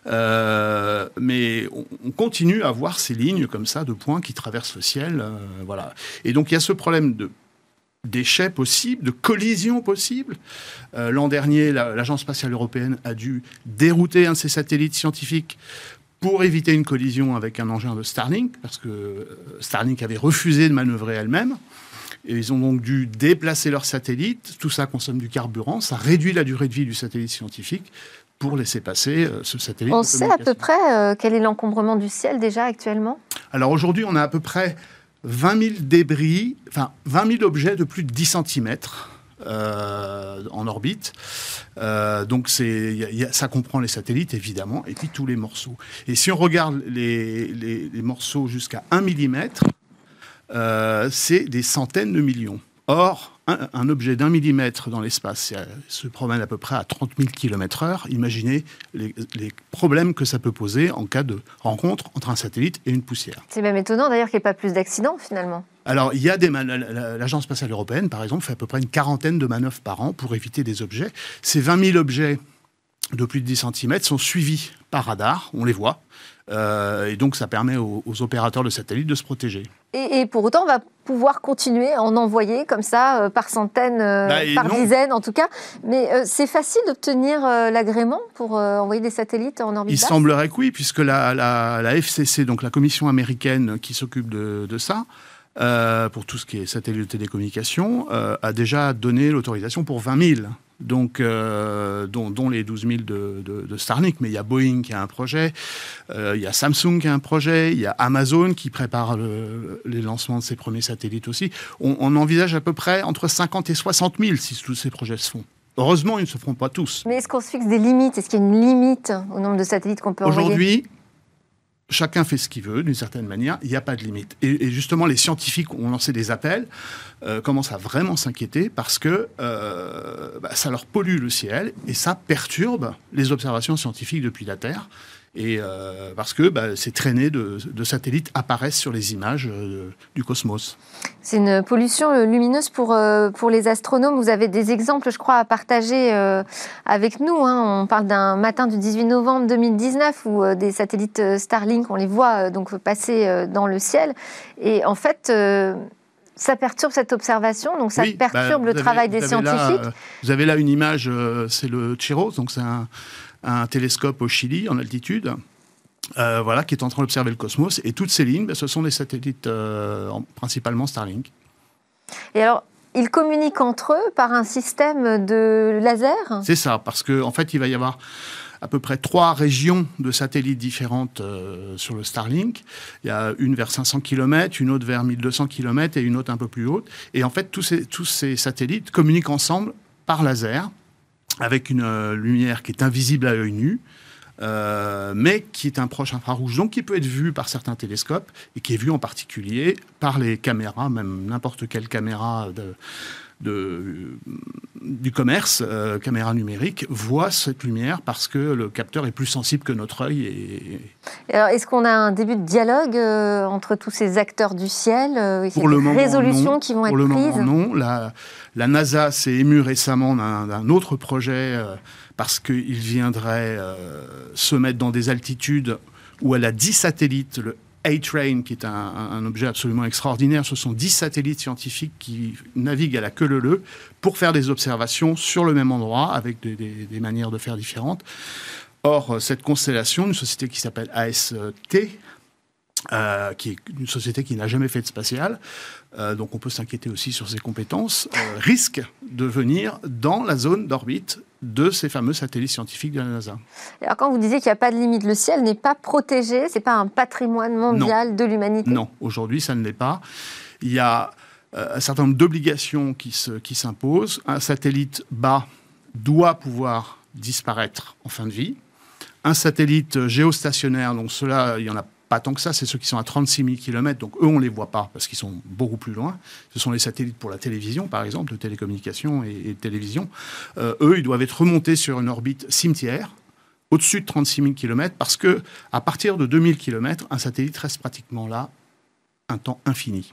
euh, mais on, continue à voir ces lignes comme ça de points qui traversent le ciel, euh, voilà. Et donc il y a ce problème de déchets possibles, de collisions possibles. L'an dernier, l'Agence spatiale européenne a dû dérouter un de ses satellites scientifiques pour éviter une collision avec un engin de Starlink, parce que Starlink avait refusé de manœuvrer elle-même. Et ils ont donc dû déplacer leur satellite. Tout ça consomme du carburant. Ça réduit la durée de vie du satellite scientifique pour laisser passer euh, ce satellite. On sait à peu près euh, quel est l'encombrement du ciel déjà actuellement? Alors aujourd'hui, on a à peu près 20 000 débris, enfin 20 000 objets de plus de 10 cm. Euh, en orbite. donc c'est, ça comprend les satellites évidemment, et puis tous les morceaux. Et si on regarde les, les, les morceaux jusqu'à 1 mm, c'est des centaines de millions. Or, un, objet d'un millimètre dans l'espace se promène à peu près à 30 000 km/h. Imaginez les, problèmes que ça peut poser en cas de rencontre entre un satellite et une poussière. C'est même étonnant d'ailleurs qu'il n'y ait pas plus d'accidents finalement. Alors, il y a des l'agence spatiale européenne, par exemple, fait à peu près une quarantaine de manœuvres par an pour éviter des objets. Ces 20 000 objets de plus de 10 cm sont suivis par radar, on les voit. Euh, et donc, ça permet aux, opérateurs de satellites de se protéger. Et, pour autant, on va pouvoir continuer à en envoyer comme ça, euh, par centaines, euh, bah, par dizaines en tout cas. Mais c'est facile d'obtenir l'agrément pour envoyer des satellites en orbite Il semblerait que oui, puisque la, la, FCC, donc la commission américaine qui s'occupe de, de, ça, pour tout ce qui est satellite de télécommunication, a déjà donné l'autorisation pour 20 000 donc, euh, dont, les 12 000 de, de, Starlink, mais il y a Boeing qui a un projet, euh, il y a Samsung qui a un projet, il y a Amazon qui prépare les lancements de ses premiers satellites aussi. On, envisage à peu près entre 50 et 60 000 si tous ces projets se font. Heureusement, ils ne se feront pas tous. Mais est-ce qu'on se fixe des limites? Est-ce qu'il y a une limite au nombre de satellites qu'on peut envoyer? Aujourd'hui, chacun fait ce qu'il veut, d'une certaine manière, il n'y a pas de limite. Et, justement, les scientifiques ont lancé des appels, euh, commencent à vraiment s'inquiéter parce que euh, bah, ça leur pollue le ciel et ça perturbe les observations scientifiques depuis la Terre et euh, parce que bah, ces traînées de, satellites apparaissent sur les images euh, du cosmos. C'est une pollution euh, lumineuse pour, pour les astronomes. Vous avez des exemples, je crois, à partager avec nous. Hein. On parle d'un matin du 18 novembre 2019 où des satellites Starlink, on les voit donc passer dans le ciel. Et en fait, ça perturbe cette observation, donc ça bah, perturbe le travail des scientifiques. vous avez là une image, c'est le Chiros, donc c'est un, un télescope au Chili en altitude. Euh, voilà, qui est en train d'observer le cosmos. Et toutes ces lignes, ben, ce sont des satellites euh, principalement Starlink. Et alors, ils communiquent entre eux par un système de laser? C'est ça, parce qu'en en fait, il va y avoir à peu près trois régions de satellites différentes euh, sur le Starlink. Il y a une vers 500 km, une autre vers 1200 km et une autre un peu plus haute. Et en fait, tous ces, tous ces satellites communiquent ensemble par laser avec une euh, lumière qui est invisible à l'œil nu, euh, mais qui est un proche infrarouge, donc qui peut être vu par certains télescopes et qui est vu en particulier par les caméras, même n'importe quelle caméra de, du commerce, euh, caméra numérique, voit cette lumière parce que le capteur est plus sensible que notre œil. Et... alors, est-ce qu'on a un début de dialogue euh, entre tous ces acteurs du ciel euh, Pour le moment, résolutions qui vont être le prises Non, la, la NASA s'est émue récemment d'un autre projet parce qu'il viendrait se mettre dans des altitudes où elle a 10 satellites, le a-Train, qui est un, objet absolument extraordinaire. Ce sont 10 satellites scientifiques qui naviguent à la queue leu pour faire des observations sur le même endroit avec des, manières de faire différentes. Or, cette constellation, une société qui s'appelle AST, euh, qui est une société qui n'a jamais fait de spatial, euh, donc on peut s'inquiéter aussi sur ses compétences, euh, risque de venir dans la zone d'orbite de ces fameux satellites scientifiques de la NASA. Alors quand vous disiez qu'il n'y a pas de limite, le ciel n'est pas protégé, c'est pas un patrimoine mondial de l'humanité? Non, aujourd'hui ça ne l'est pas. Il y a euh, un certain nombre d'obligations qui s'imposent. Qui un satellite bas doit pouvoir disparaître en fin de vie. Un satellite géostationnaire, donc cela, il y en a pas tant que ça, c'est ceux qui sont à 36 000 km, donc eux, on ne les voit pas parce qu'ils sont beaucoup plus loin. Ce sont les satellites pour la télévision, par exemple, de télécommunication et, de télévision. Euh, eux, ils doivent être remontés sur une orbite cimetière au-dessus de 36 000 km parce que à partir de 2000 km, un satellite reste pratiquement là un temps infini.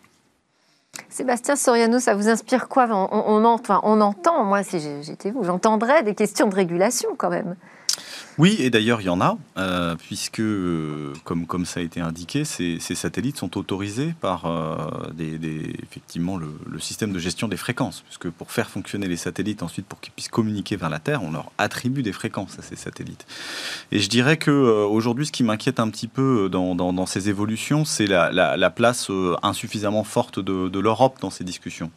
Sébastien Soriano, ça vous inspire quoi? On, on, on, entend, moi si j'étais vous, j'entendrais des questions de régulation quand même. Oui, et d'ailleurs, il y en a, euh, puisque, euh, comme, comme ça a été indiqué, ces, satellites sont autorisés par euh, des, effectivement le, système de gestion des fréquences, puisque pour faire fonctionner les satellites, ensuite, pour qu'ils puissent communiquer vers la Terre, on leur attribue des fréquences à ces satellites. Et je dirais que aujourd'hui, ce qui m'inquiète un petit peu dans, dans, ces évolutions, c'est la, la, place insuffisamment forte de, de l'Europe dans ces discussions.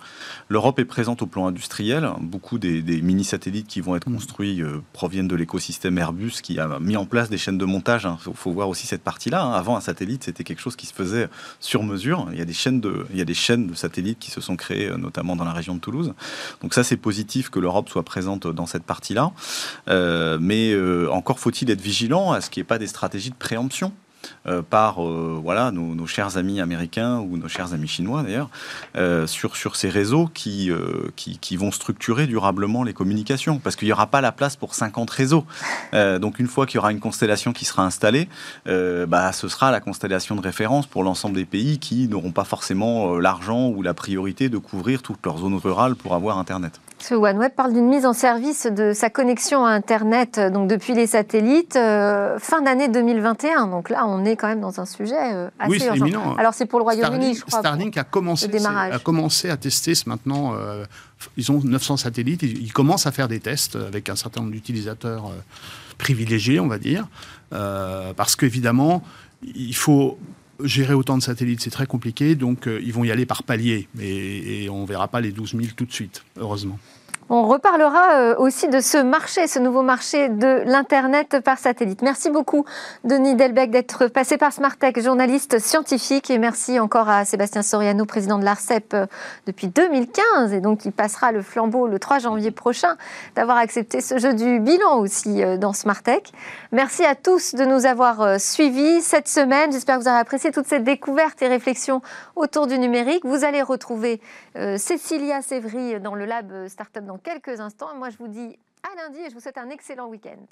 L'Europe est présente au plan industriel. Beaucoup des, des mini-satellites qui vont être mmh. construits proviennent de l'écosystème Airbus qui a mis en place des chaînes de montage. Il hein. faut, voir aussi cette partie-là. Hein. Avant, un satellite, c'était quelque chose qui se faisait sur mesure. Il y, a des chaînes de, il y a des chaînes de satellites qui se sont créées, euh, notamment dans la région de Toulouse. Donc ça, c'est positif que l'Europe soit présente dans cette partie-là. Euh, mais euh, encore faut-il être vigilant à ce qu'il n'y ait pas des stratégies de préemption. Euh, par euh, voilà, nos, chers amis américains ou nos chers amis chinois d'ailleurs, euh, sur, sur ces réseaux qui, qui, vont structurer durablement les communications. Parce qu'il n'y aura pas la place pour 50 réseaux. donc une fois qu'il y aura une constellation qui sera installée, bah, ce sera la constellation de référence pour l'ensemble des pays qui n'auront pas forcément l'argent ou la priorité de couvrir toutes leurs zones rurales pour avoir Internet. Ce OneWeb parle d'une mise en service de sa connexion à Internet donc depuis les satellites fin d'année 2021. Donc là, on est quand même dans un sujet euh, assez oui, urgent. Alors c'est pour le Royaume-Uni, je crois. Starlink a commencé, a commencé à tester ce maintenant. Euh, ils ont 900 satellites. Ils, commencent à faire des tests avec un certain nombre d'utilisateurs euh, privilégiés, on va dire, parce qu'évidemment, il faut gérer autant de satellites, c'est très compliqué, donc ils vont y aller par palier, et, et on ne verra pas les 12 000 tout de suite, heureusement. On reparlera euh, aussi de ce marché, ce nouveau marché de l'Internet par satellite. Merci beaucoup, Denis Delbecq, d'être passé par Smartech, journaliste scientifique. Et merci encore à Sébastien Soriano, président de l'ARCEP euh, depuis 2015, et donc qui passera le flambeau le 3 janvier prochain, d'avoir accepté ce jeu du bilan aussi euh, dans Smartech. Merci à tous de nous avoir suivis cette semaine. J'espère que vous avez apprécié toutes ces découvertes et réflexions autour du numérique. Vous allez retrouver Cécilia Sévry dans le lab Startup dans quelques instants. Moi, je vous dis à lundi et je vous souhaite un excellent week-end.